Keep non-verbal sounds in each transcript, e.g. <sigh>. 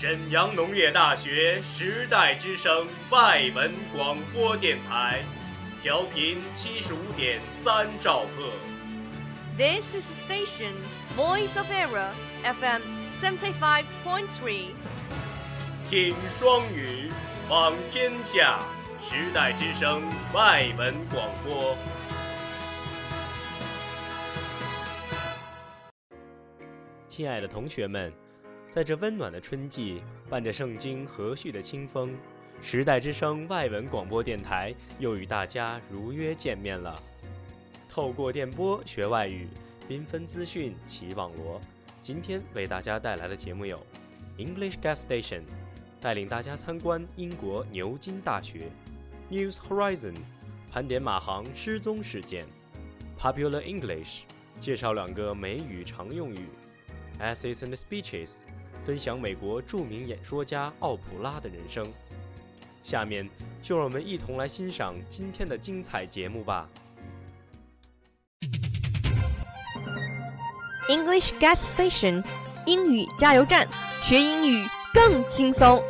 沈阳农业大学时代之声外文广播电台，调频七十五点三兆赫。This is the station Voice of Era FM seventy five point three 听双语，访天下，时代之声外文广播。亲爱的同学们，在这温暖的春季，伴着圣经和煦的清风，时代之声外文广播电台又与大家如约见面了。透过电波学外语，缤纷资讯齐网罗。今天为大家带来的节目有 English Gas Station，带领大家参观英国牛津大学；News Horizon，盘点马航失踪事件；Popular English，介绍两个美语常用语。Essays and Speeches，分享美国著名演说家奥普拉的人生。下面就让我们一同来欣赏今天的精彩节目吧。English Gas Station 英语加油站，学英语更轻松。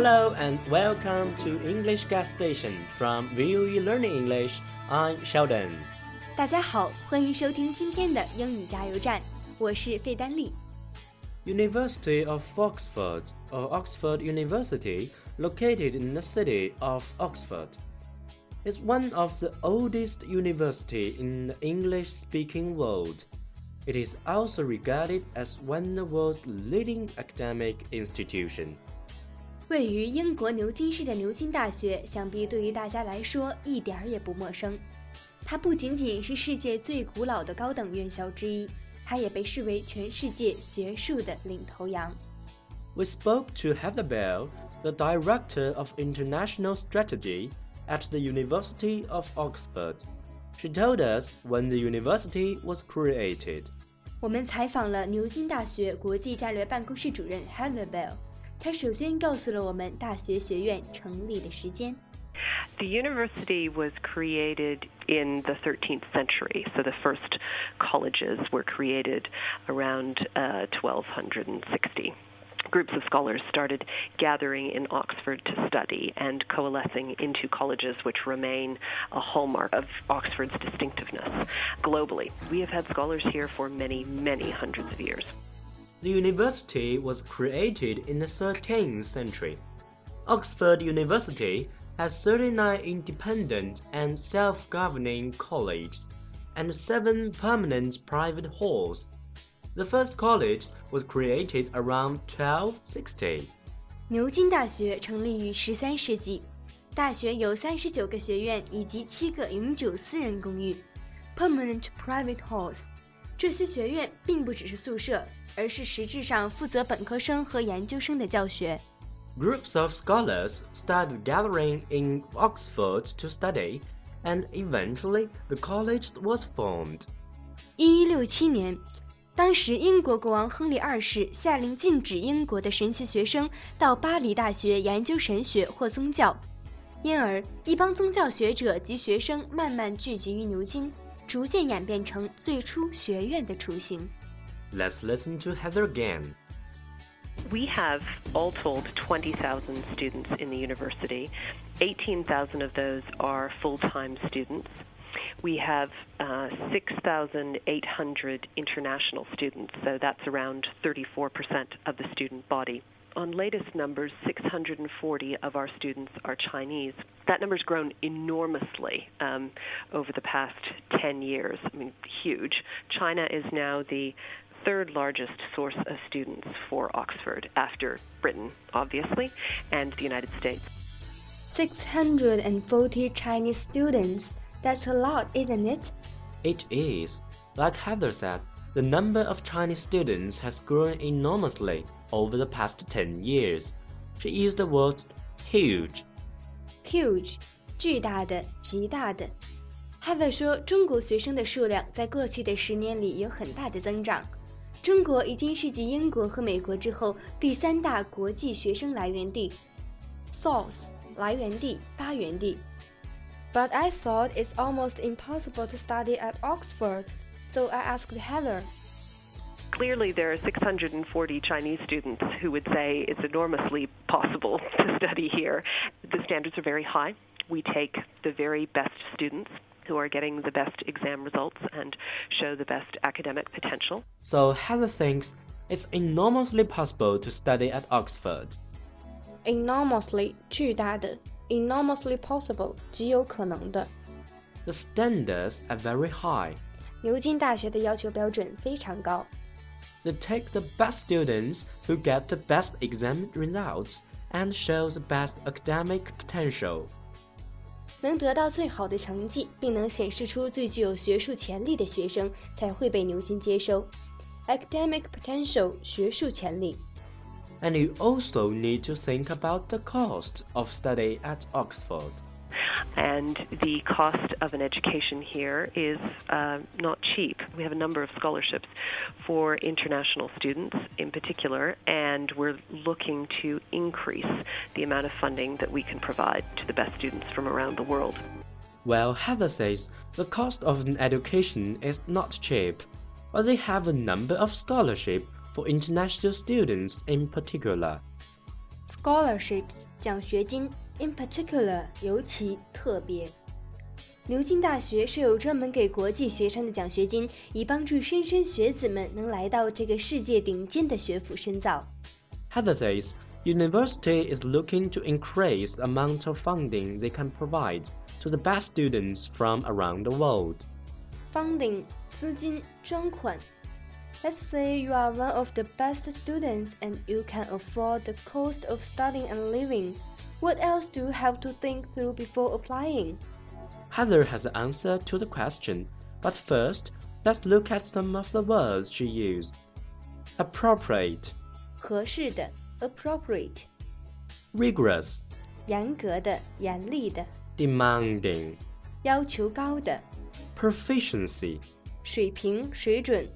Hello and welcome to English Gas Station from VUE Learning English. I'm Sheldon. 大家好，欢迎收听今天的英语加油站，我是费丹丽。 University of Oxford, or Oxford University, located in the city of Oxford. is one of the oldest university in the English-speaking world. It is also regarded as one of the world's leading academic institution. 位于英国牛津市的牛津大学，想必对于大家来说一点儿也不陌生。它不仅仅是世界最古老的高等院校之一，它也被视为全世界学术的领头羊。 We spoke to Heather Bell, the Director of International Strategy at the University of Oxford. She told us when the university was created. 我们采访了牛津大学国际战略办公室主任 Heather Bell， 他首先告诉了我们大学学院成立的时间。 The university was created in the 13th century, so the first colleges were created around uh, 1260. Groups of scholars started gathering in Oxford to study and coalescing into colleges, which remain a hallmark of Oxford's distinctiveness globally. We have had scholars here for many, many hundreds of years. The university was created in the 13th century. Oxford University has 39 independent and self-governing colleges and seven permanent private halls. The first college was created around 1260. 牛津大学成立于十三世纪，大学有三十九个学院以及七个永久私人公寓 （permanent private halls）。这些学院并不只是宿舍， 而是实质上负责本科生和研究生的教学。Groups of scholars started gathering in Oxford to study, and eventually the college was formed. 一一六七年，当时英国国王亨利二世下令禁止英国的神学学生到巴黎大学研究神学或宗教，因而一帮宗教学者及学生慢慢聚集于牛津，逐渐演变成最初学院的雏形。Let's listen to Heather again. We have all told 20,000 students in the university. 18,000 of those are full time students. We have uh, 6,800 international students, so that's around 34% of the student body. On latest numbers, 640 of our students are Chinese. That number's grown enormously um, over the past 10 years. I mean, huge. China is now the third largest source of students for Oxford after Britain, obviously, and the United States. 640 Chinese students. That's a lot, isn't it? It is. Like Heather said, the number of Chinese students has grown enormously over the past 10 years. She used the word huge. Huge，巨大的、极大的。Heather 说，中国学生的数量在过去的十年里有很大的增长。 中国已经是继英国和美国之后第三大国际学生来源地，source 来源地、发源地。 But I thought it's almost impossible to study at Oxford, so I asked Heather. Clearly, there are 640 Chinese students who would say it's enormously possible <laughs> to study here. The standards are very high. We take the very best students who are getting the best exam results and show the best academic potential. So Heather thinks it's enormously possible to study at Oxford. Enormously 巨大的，enormously possible 极有可能的。 The standards are very high. 牛津大学的要求标准非常高。 They take the best students who get the best exam results and show the best academic potential. 能得到最好的成绩，并能显示出最具有学术潜力的学生才会被牛津接收。Academic potential 学术潜力。 And you also need to think about the cost of study at Oxford. And the cost of an education here is uh, not cheap. We have a number of scholarships for international students in particular, and we're looking to increase the amount of funding that we can provide to the best students from around the world. Well, Heather says the cost of an education is not cheap, but they have a number of scholarships for international students in particular. scholarships 奖学金 ，in particular 尤其特别。牛津大学设有专门给国际学生的奖学金，以帮助莘莘学子们能来到这个世界顶尖的学府深造。 Heather says university is looking to increase the amount of funding they can provide to the best students from around the world. Funding 资金专款。Let's say you are one of the best students and you can afford the cost of studying and living. What else do you have to think through before applying? Heather has the answer to the question, but first, let's look at some of the words she used. Appropriate, 合适的，appropriate， rigorous, 严格的、严厉的， demanding, 要求高的， proficiency, 水平、水准，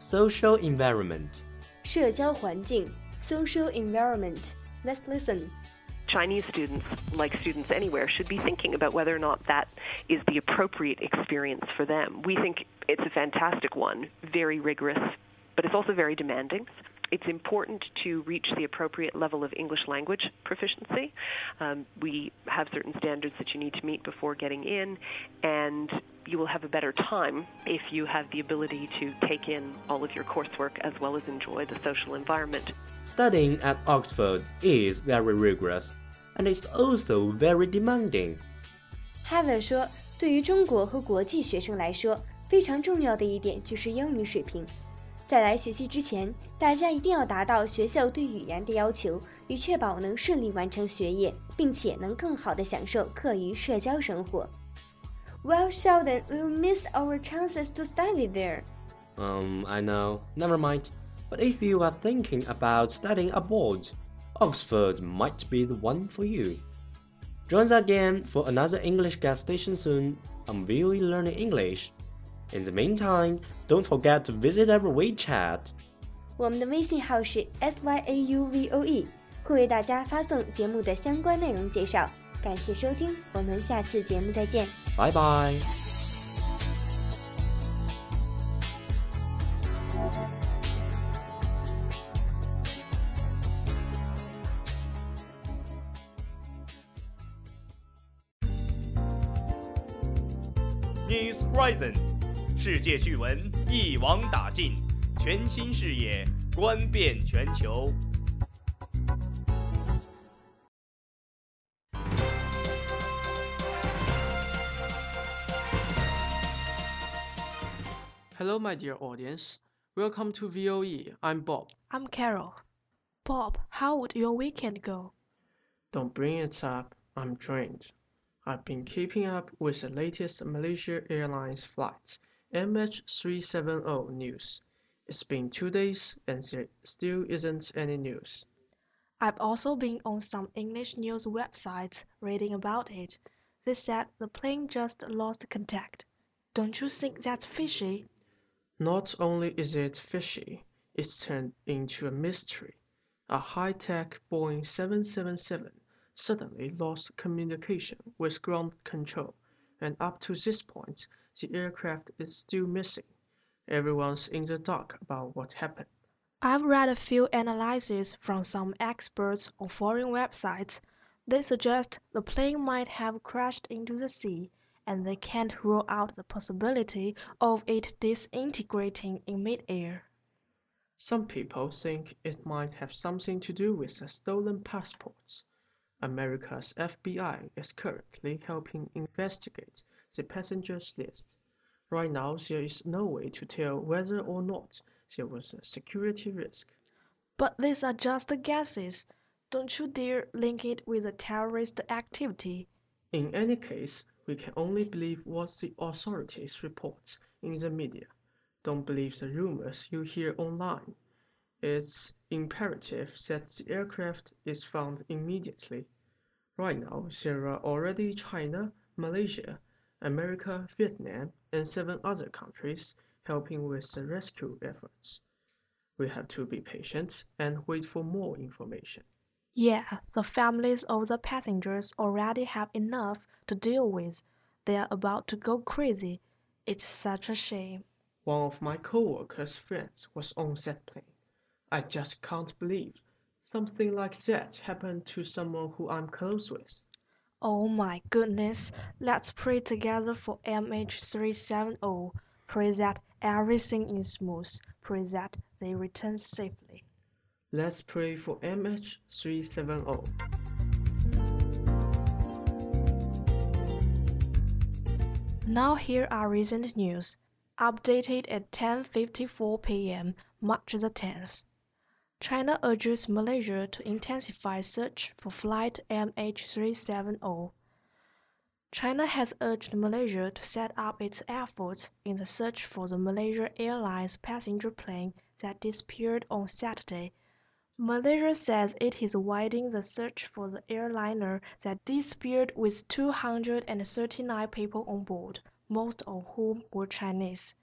social environment, 社交环境，social environment。Let's listen. Chinese students, like students anywhere, should be thinking about whether or not that is the appropriate experience for them. We think it's a fantastic one, very rigorous, but it's also very demanding It's important to reach the appropriate level of English language proficiency. Um, we have certain standards that you need to meet before getting in, and you will have a better time if you have the ability to take in all of your coursework as well as enjoy the social environment. Studying at Oxford is very rigorous, and it's also very demanding. Heather 说，对于中国和国际学生来说，非常重要的一点就是英语水平。 在来学习之前，大家一定要达到学校对语言的要求，以确保能顺利完成学业，并且能更好地享受课余社交生活。Well, Sheldon, we'll miss our chances to study there. Um, I know, never mind. But if you are thinking about studying abroad, Oxford might be the one for you. Join us again for another English gas station soon on VOE Learning English. In the meantime, don't forget to visit our WeChat. 我们的微信号是 s y a u v o e，会为大家发送节目的相关内容介绍。感谢收听，我们下次节目再见。 Bye bye. News Horizon， 世界趣闻一网打尽，全新视野观遍全球。 Hello, my dear audience. Welcome to VOE. I'm Bob. I'm Carol. Bob, how would your weekend go? Don't bring it up. I'm drained. I've been keeping up with the latest Malaysia Airlines flight MH370 news. It's been two days and there still isn't any news. I've also been on some English news websites reading about it. They said the plane just lost contact. Don't you think that's fishy? Not only is it fishy, it's turned into a mystery. A high-tech Boeing 777 suddenly lost communication with ground control, and up to this point, the aircraft is still missing. Everyone's in the dark about what happened. I've read a few analyses from some experts on foreign websites. They suggest the plane might have crashed into the sea, and they can't rule out the possibility of it disintegrating in midair. Some people think it might have something to do with the stolen passports. America's FBI is currently helping investigate the passengers list. Right now, there is no way to tell whether or not there was a security risk. But these are just guesses. Don't you dare link it with a terrorist activity. In any case, we can only believe what the authorities report in the media. Don't believe the rumors you hear online. It's imperative that the aircraft is found immediately. Right now, there are already China, Malaysia, America, Vietnam, and seven other countries helping with the rescue efforts. We have to be patient and wait for more information. Yeah, the families of the passengers already have enough to deal with. They are about to go crazy. It's such a shame. One of my coworkers' friends was on that plane. I just can't believe something like that happened to someone who I'm close with. Oh my goodness, let's pray together for MH370. Pray that everything is smooth. Pray that they return safely. Let's pray for MH370. Now here are recent news, updated at 10:54 p.m. March the 10th. China urges Malaysia to intensify search for flight MH370. China has urged Malaysia to set up its efforts in the search for the Malaysia Airlines passenger plane that disappeared on Saturday. Malaysia says it is widening the search for the airliner that disappeared with 239 people on board, most of whom were Chinese.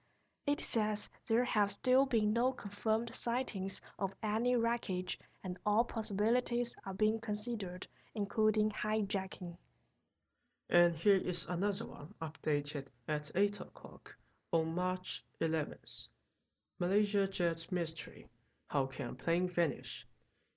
It says there have still been no confirmed sightings of any wreckage and all possibilities are being considered, including hijacking. And here is another one updated at 8 o'clock on March 11th. Malaysia jet mystery. How can plane vanish?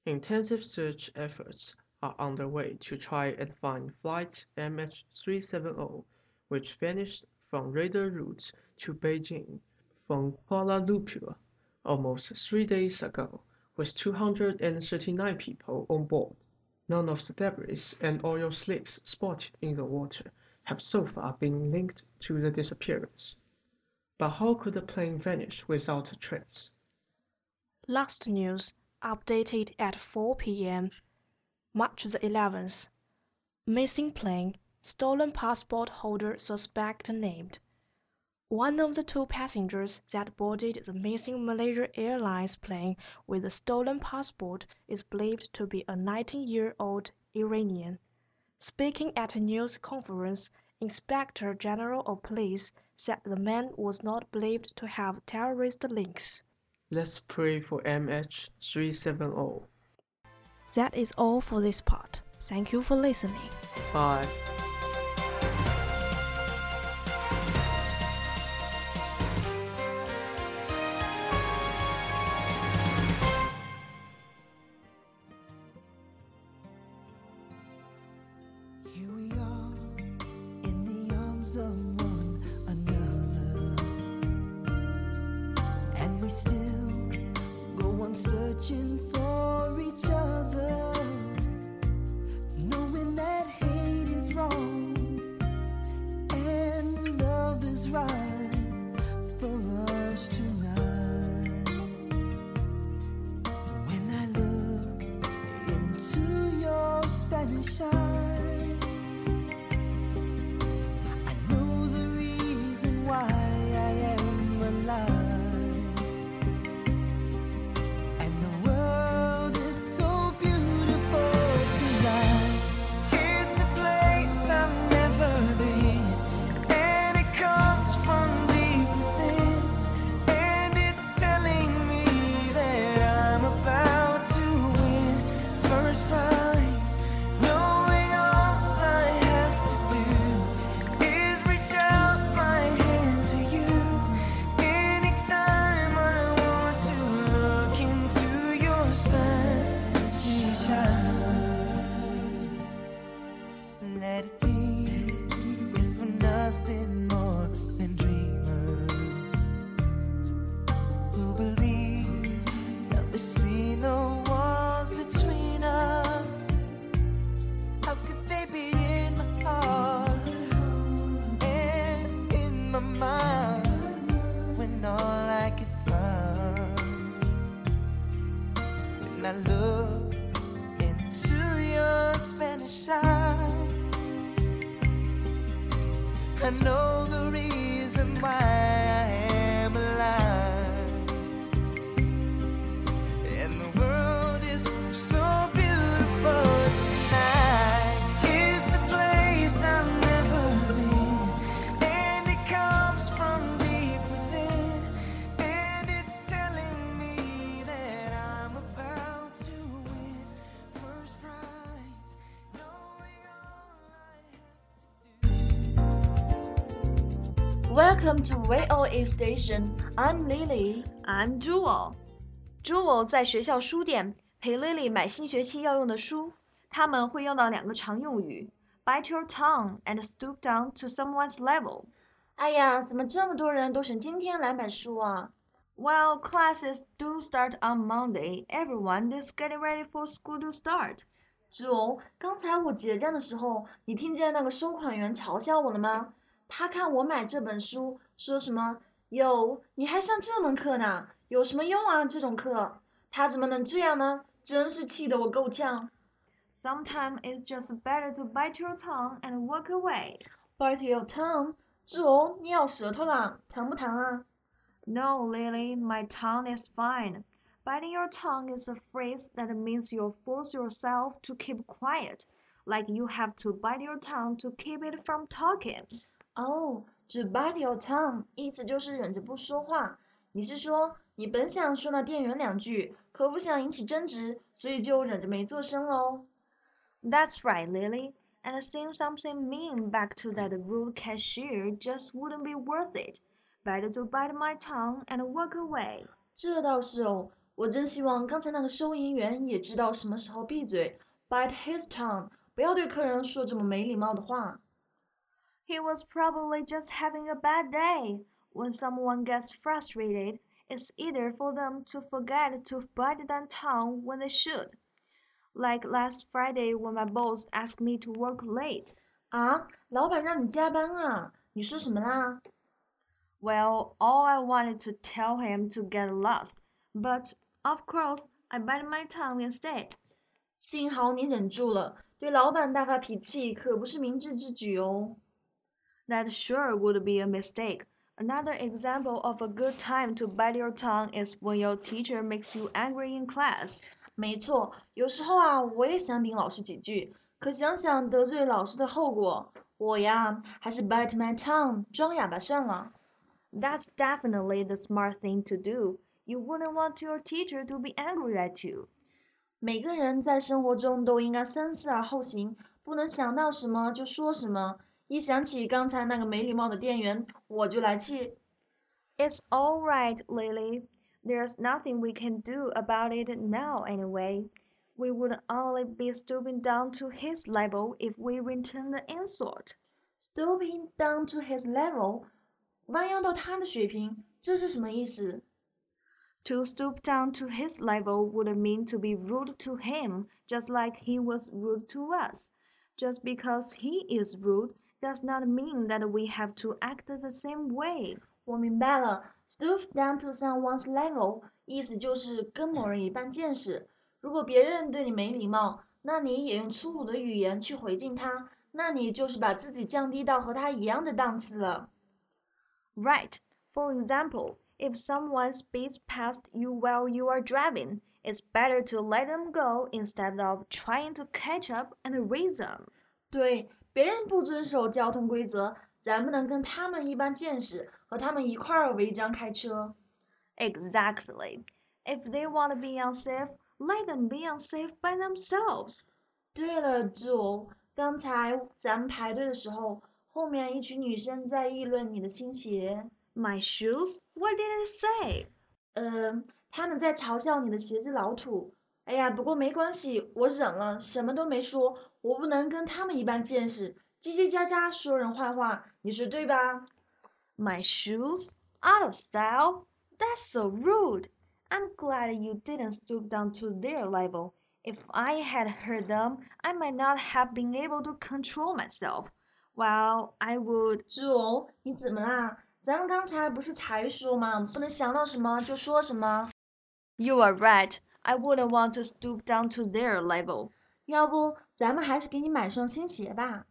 Intensive search efforts are underway to try and find flight MH370, which vanished from radar routes to Beijing from Kuala Lumpur almost three days ago with 239 people on board. None of the debris and oil slicks spotted in the water have so far been linked to the disappearance. But how could the plane vanish without a trace? Last news, updated at 4 p.m. March the 11th. Missing plane, stolen passport holder suspect named. One of the two passengers that boarded the missing Malaysia Airlines plane with the stolen passport is believed to be a 19-year-old Iranian. Speaking at a news conference, Inspector General of Police said the man was not believed to have terrorist links. Let's pray for MH370. That is all for this part. Thank you for listening. Bye. Your Spanish Welcome to VOA Station. I'm Lily. I'm Jewel. Jewel 在学校书店陪 Lily 买新学期要用的书。他们会用到两个常用语：bite your tongue and stoop down to someone's level。哎呀，怎么这么多人都选今天来买书啊？ Well, classes do start on Monday. Everyone is getting ready for school to start. 周，刚才我结账的时候，你听见那个收款员嘲笑我了吗？ 他看我买这本书，说什么“哟，你还上这门课呢？有什么用啊？这种课，他怎么能这样呢？真是气得我够呛。 Sometimes it's just better to bite your tongue and walk away. Bite your tongue，周，你咬舌头啦，疼不疼啊？ No, Lily, my tongue is fine. Biting your tongue is a phrase that means you force yourself to keep quiet, like you have to bite your tongue to keep it from talking. 哦，这 bite your tongue 意思就是忍着不说话。你是说你本想说那店员两句，可不想引起争执，所以就忍着没做声喽？That's right, Lily. And saying something mean back to that rude cashier just wouldn't be worth it. Better to bite my tongue and walk away. 这倒是哦，我真希望刚才那个收银员也知道什么时候闭嘴，bite his tongue，不要对客人说这么没礼貌的话。He was probably just having a bad day. When someone gets frustrated, it's either for them to forget to bite their tongue when they should. Like last Friday when my boss asked me to work late. 啊，老板让你加班啊？你说什么啦？ Well, all I wanted to tell him to get lost, but of course I bite my tongue instead. 幸好你忍住了，对老板大发脾气可不是明智之举哦。 That sure would be a mistake. Another example of a good time to bite your tongue is when your teacher makes you angry in class. 没错，有时候啊，我也想顶老师几句，可想想得罪老师的后果，我呀，还是 bite my tongue，装哑巴算了。 That's definitely the smart thing to do. You wouldn't want your teacher to be angry at you. 每个人在生活中都应该三思而后行，不能想到什么就说什么。 一想起刚才那个没礼貌的店员，我就来气。 It's all right, Lily. There's nothing we can do about it now anyway. We would only be stooping down to his level if we return the insult. Stooping down to his level，弯腰到他的水平，这是什么意思？ To stoop down to his level would mean to be rude to him, just like he was rude to us. Just because he is rude does not mean that we have to act the same way. 我明白了，stoop down to someone's level，意思就是跟某人一般见识。如果别人对你没礼貌，那你也用粗鲁的语言去回敬他，那你就是把自己降低到和他一样的档次了。 Right. For example, if someone speeds past you while you are driving, it's better to let them go instead of trying to catch up and race them. 对， 别人不遵守交通规则，咱不能跟他们一般见识，和他们一块儿违章开车。Exactly. If they want to be unsafe, let them be unsafe by themselves. 对了，，Joe，，刚才咱们排队的时候，后面一群女生在议论你的新鞋。My shoes? What did it say? 呃，他们在嘲笑你的鞋子老土。哎呀，不过没关系，我忍了，什么都没说。我不能跟他们一般见识，叽叽喳喳说人坏话，你说对吧？ My shoes? Out of style? That's so rude. I'm glad you didn't stoop down to their level. If I had heard them, I might not have been able to control myself. Well, I would. 周，你怎么啦？咱们刚才不是才说吗？不能想到什么就说什么。 You are right. I wouldn't want to stoop down to their level. 要不咱们还是给你买双新鞋吧。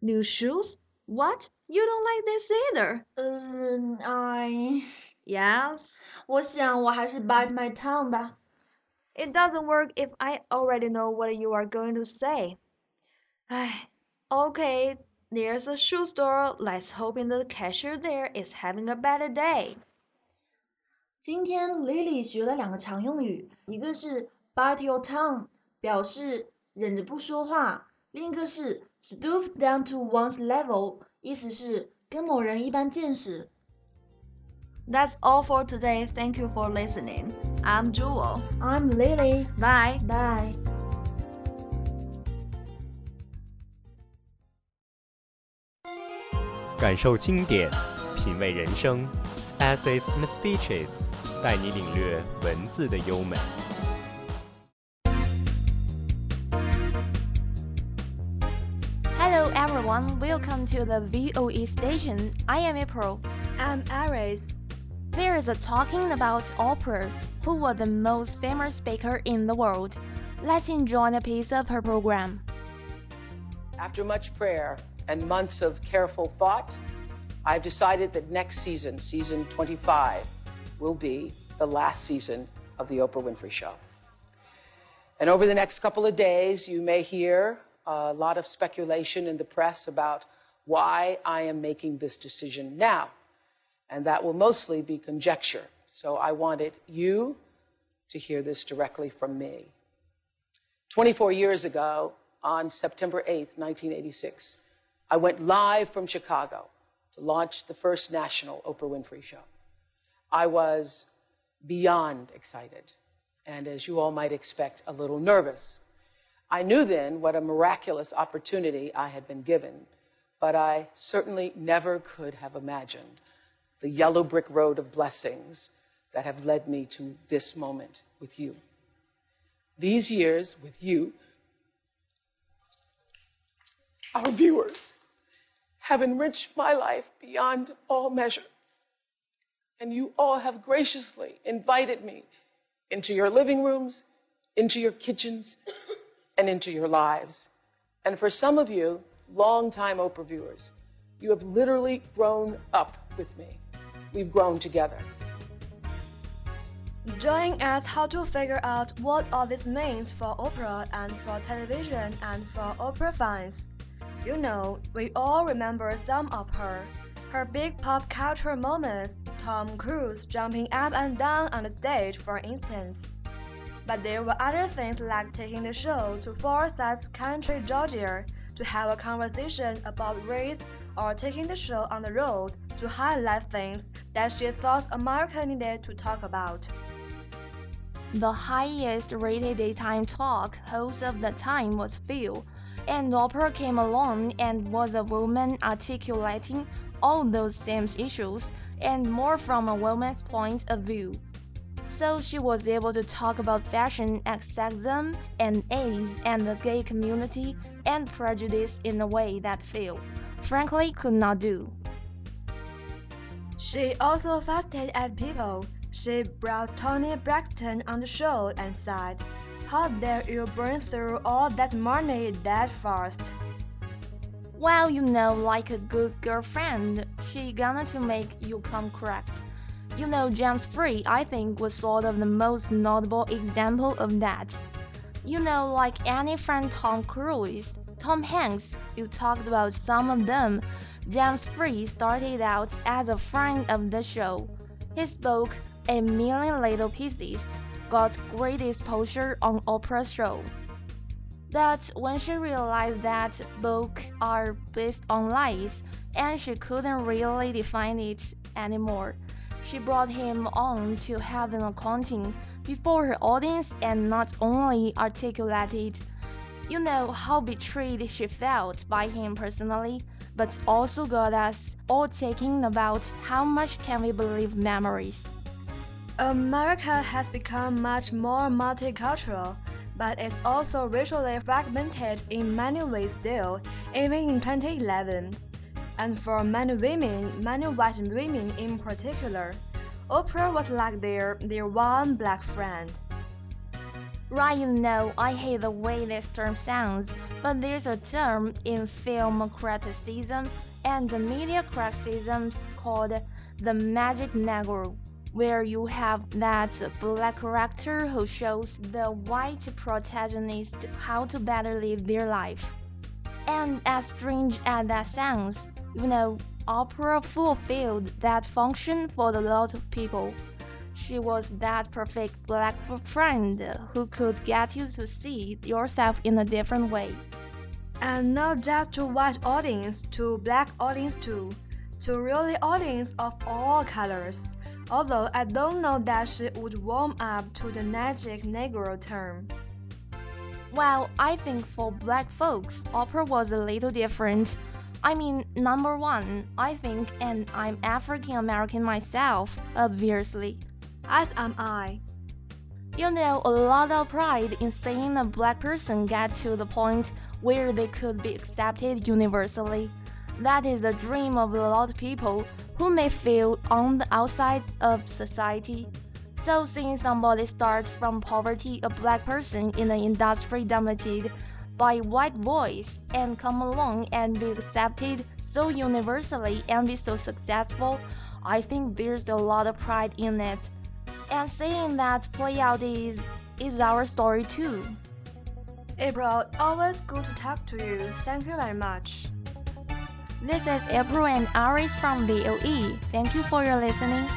New shoes? What? You don't like this either? 嗯，I Yes. 我想我还是 bite my tongue 吧。 It doesn't work if I already know what you are going to say. 唉 okay, there's a shoe store. Let's hope the cashier there is having a better day. 今天 Lily 学了两个常用语，一个是 bite your tongue，表示 忍着不说话；另一个是 stoop down to one's level，意思是跟某人一般见识。 That's all for today. Thank you for listening. I'm Jewel. I'm Lily. Bye. Bye. <laughs> 感受经典，品味人生，Essays and Speeches，带你领略文字的优美。 To the VOE station. I am April. I'm Aris. There is a talking about Oprah. Who was the most famous speaker in the world? Let's enjoy a piece of her program. After much prayer and months of careful thought, I've decided that next season, season 25, will be the last season of The Oprah Winfrey Show. And over the next couple of days, you may hear a lot of speculation in the press about why I am making this decision now. And that will mostly be conjecture. So I wanted you to hear this directly from me. 24 years ago, on September 8, 1986, I went live from Chicago to launch the first national Oprah Winfrey Show. I was beyond excited, and as you all might expect, a little nervous. I knew then what a miraculous opportunity I had been given, but I certainly never could have imagined the yellow brick road of blessings that have led me to this moment with you. These years with you, our viewers, have enriched my life beyond all measure. And you all have graciously invited me into your living rooms, into your kitchens, and into your lives. And for some of you, longtime Oprah viewers, you have literally grown up with me. We've grown together. Join us how to figure out what all this means for Oprah and for television and for Oprah fans. You know, we all remember some of her. Her big pop culture moments, Tom Cruise jumping up and down on the stage, for instance. But there were other things like taking the show to Forsyth County, Georgia, to have a conversation about race, or taking the show on the road to highlight things that she thought America needed to talk about. The highest rated daytime talk host of the time was Phil, and Oprah came along and was a woman articulating all those same issues and more from a woman's point of view. So she was able to talk about fashion and sexism and AIDS and the gay community and prejudice in a way that Phil, frankly, could not do. She also fasted at people. She brought Toni Braxton on the show and said, How dare you burn through all that money that fast? Well, you know, like a good girlfriend, she gonna to make you come correct. You know, James Frey, I think, was sort of the most notable example of that. You know, like any friend Tom Cruise, Tom Hanks, you talked about some of them. James Frey started out as a friend of the show. His book, A Million Little Pieces, got great exposure on Oprah's show. That when she realized that books are based on lies and she couldn't really define it anymore, she brought him on to have an accounting before her audience and not only articulated, you know, how betrayed she felt by him personally, but also got us all thinking about how much can we believe memories. America has become much more multicultural, but it's also racially fragmented in many ways still, even in 2011. And for many women, many white women in particular, Oprah was like their, their one black friend. Right, you know, I hate the way this term sounds, but there's a term in film criticism, and media criticisms called the magic negro, where you have that black character who shows the white protagonist how to better live their life. And as strange as that sounds, you know, Oprah fulfilled that function for a lot of people. She was that perfect black friend who could get you to see yourself in a different way. And not just to white audience, to black audience too, to really audience of all colors. Although I don't know that she would warm up to the magic Negro term. Well, I think for black folks, Oprah was a little different. I mean, number one, I think, and I'm African American myself, obviously. As am I. You know, a lot of pride in seeing a black person get to the point where they could be accepted universally. That is a dream of a lot of people who may feel on the outside of society. So seeing somebody start from poverty, a black person in an industry dominated by white boys, and come along and be accepted so universally and be so successful, I think there's a lot of pride in it. And seeing that play out is is our story too. April, always good to talk to you. Thank you very much. This is April and Aris from VOE. Thank you for your listening.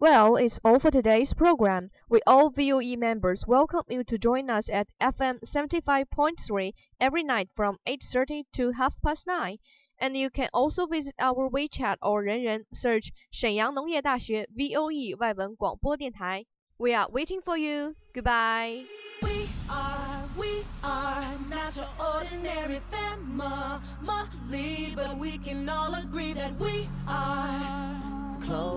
Well, it's all for today's program. We all VOE members welcome you to join us at FM 75.3 every night from 8:30 to half past 9. And you can also visit our WeChat or 人人 search 沈阳农业大学 VOE 外文广播电台. We are waiting for you. Goodbye. We are, we are not your ordinary family, but we can all agree that we are